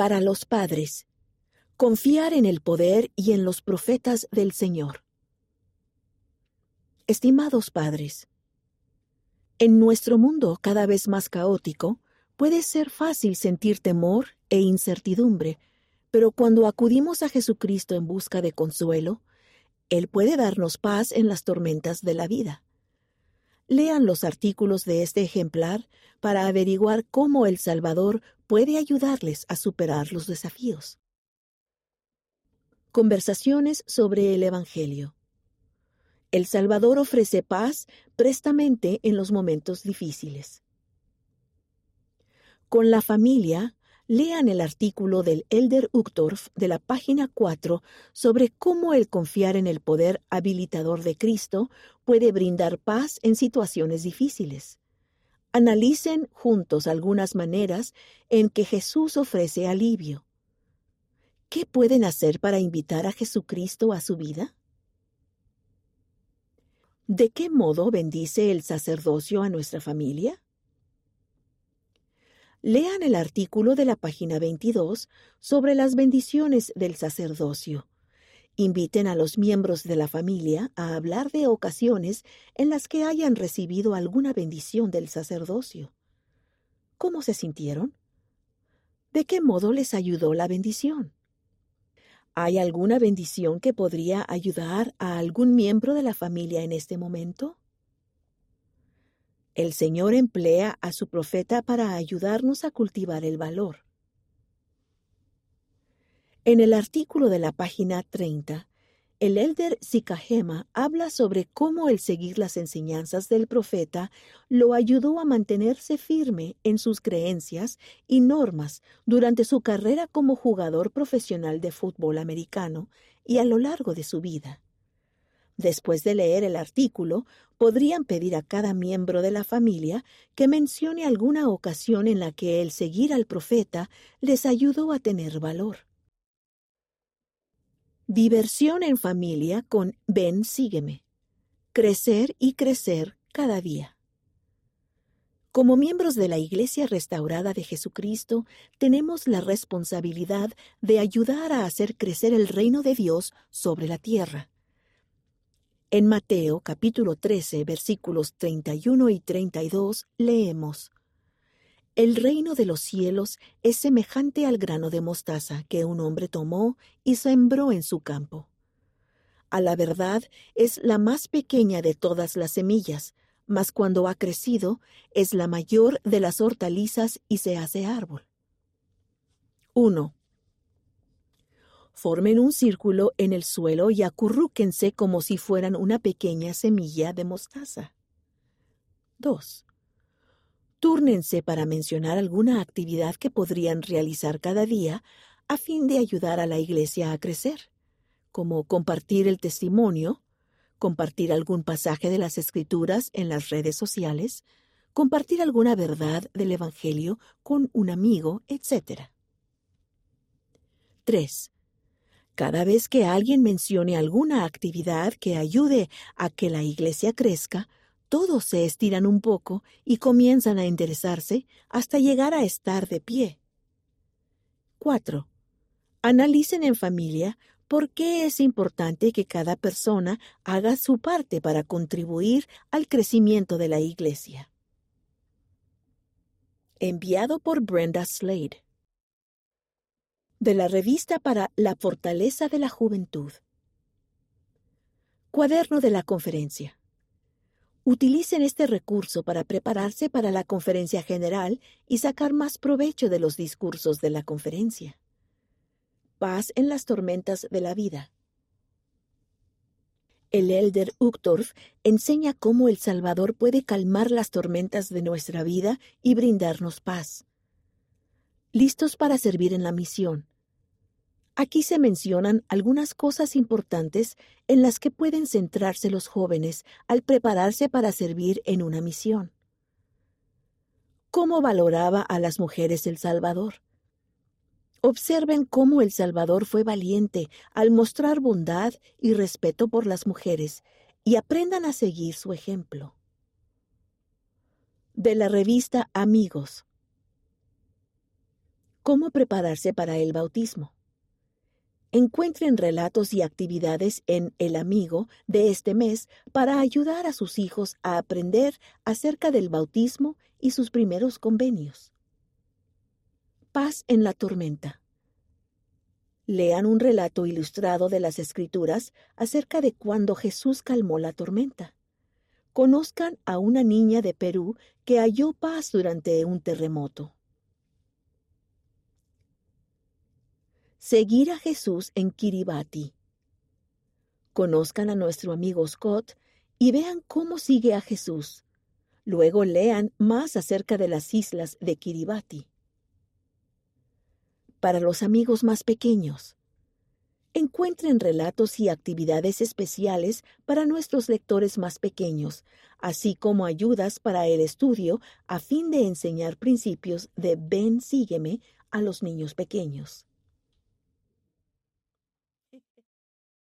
Para los padres, confiar en el poder y en los profetas del Señor. Estimados padres, en nuestro mundo cada vez más caótico, puede ser fácil sentir temor e incertidumbre, pero cuando acudimos a Jesucristo en busca de consuelo, Él puede darnos paz en las tormentas de la vida. Lean los artículos de este ejemplar para averiguar cómo el Salvador puede ayudarles a superar los desafíos. Conversaciones sobre el Evangelio. El Salvador ofrece paz prestamente en los momentos difíciles. Con la familia, lean el artículo del Elder Uchtdorf de la página 4 sobre cómo el confiar en el poder habilitador de Cristo puede brindar paz en situaciones difíciles. Analicen juntos algunas maneras en que Jesús ofrece alivio. ¿Qué pueden hacer para invitar a Jesucristo a su vida? ¿De qué modo bendice el sacerdocio a nuestra familia? Lean el artículo de la página 22 sobre las bendiciones del sacerdocio. Inviten a los miembros de la familia a hablar de ocasiones en las que hayan recibido alguna bendición del sacerdocio. ¿Cómo se sintieron? ¿De qué modo les ayudó la bendición? ¿Hay alguna bendición que podría ayudar a algún miembro de la familia en este momento? El Señor emplea a su profeta para ayudarnos a cultivar el valor. En el artículo de la página 30, el elder Sikahema habla sobre cómo el seguir las enseñanzas del profeta lo ayudó a mantenerse firme en sus creencias y normas durante su carrera como jugador profesional de fútbol americano y a lo largo de su vida. Después de leer el artículo, podrían pedir a cada miembro de la familia que mencione alguna ocasión en la que el seguir al profeta les ayudó a tener valor. Diversión en familia con Ven, sígueme. Crecer y crecer cada día. Como miembros de la Iglesia restaurada de Jesucristo, tenemos la responsabilidad de ayudar a hacer crecer el reino de Dios sobre la tierra. En Mateo capítulo 13 versículos 31 y 32 leemos, El reino de los cielos es semejante al grano de mostaza que un hombre tomó y sembró en su campo. A la verdad es la más pequeña de todas las semillas, mas cuando ha crecido es la mayor de las hortalizas y se hace árbol. 1. Formen un círculo en el suelo y acurrúquense como si fueran una pequeña semilla de mostaza. 2. Túrnense para mencionar alguna actividad que podrían realizar cada día a fin de ayudar a la iglesia a crecer, como compartir el testimonio, compartir algún pasaje de las Escrituras en las redes sociales, compartir alguna verdad del Evangelio con un amigo, etc. 3. Cada vez que alguien mencione alguna actividad que ayude a que la iglesia crezca, todos se estiran un poco y comienzan a interesarse hasta llegar a estar de pie. 4. Analicen en familia por qué es importante que cada persona haga su parte para contribuir al crecimiento de la iglesia. Enviado por Brenda Slade de la revista para la fortaleza de la juventud. Cuaderno de la conferencia. Utilicen este recurso para prepararse para la conferencia general y sacar más provecho de los discursos de la conferencia. Paz en las tormentas de la vida. El elder Uchtdorf enseña cómo el Salvador puede calmar las tormentas de nuestra vida y brindarnos paz. Listos para servir en la misión. Aquí se mencionan algunas cosas importantes en las que pueden centrarse los jóvenes al prepararse para servir en una misión. ¿Cómo valoraba a las mujeres el Salvador? Observen cómo el Salvador fue valiente al mostrar bondad y respeto por las mujeres y aprendan a seguir su ejemplo. De la revista Amigos cómo prepararse para el bautismo. Encuentren relatos y actividades en El Amigo de este mes para ayudar a sus hijos a aprender acerca del bautismo y sus primeros convenios. Paz en la tormenta. Lean un relato ilustrado de las Escrituras acerca de cuando Jesús calmó la tormenta. Conozcan a una niña de Perú que halló paz durante un terremoto. Seguir a Jesús en Kiribati. Conozcan a nuestro amigo Scott y vean cómo sigue a Jesús. Luego lean más acerca de las islas de Kiribati. Para los amigos más pequeños. Encuentren relatos y actividades especiales para nuestros lectores más pequeños, así como ayudas para el estudio a fin de enseñar principios de ven, sígueme a los niños pequeños.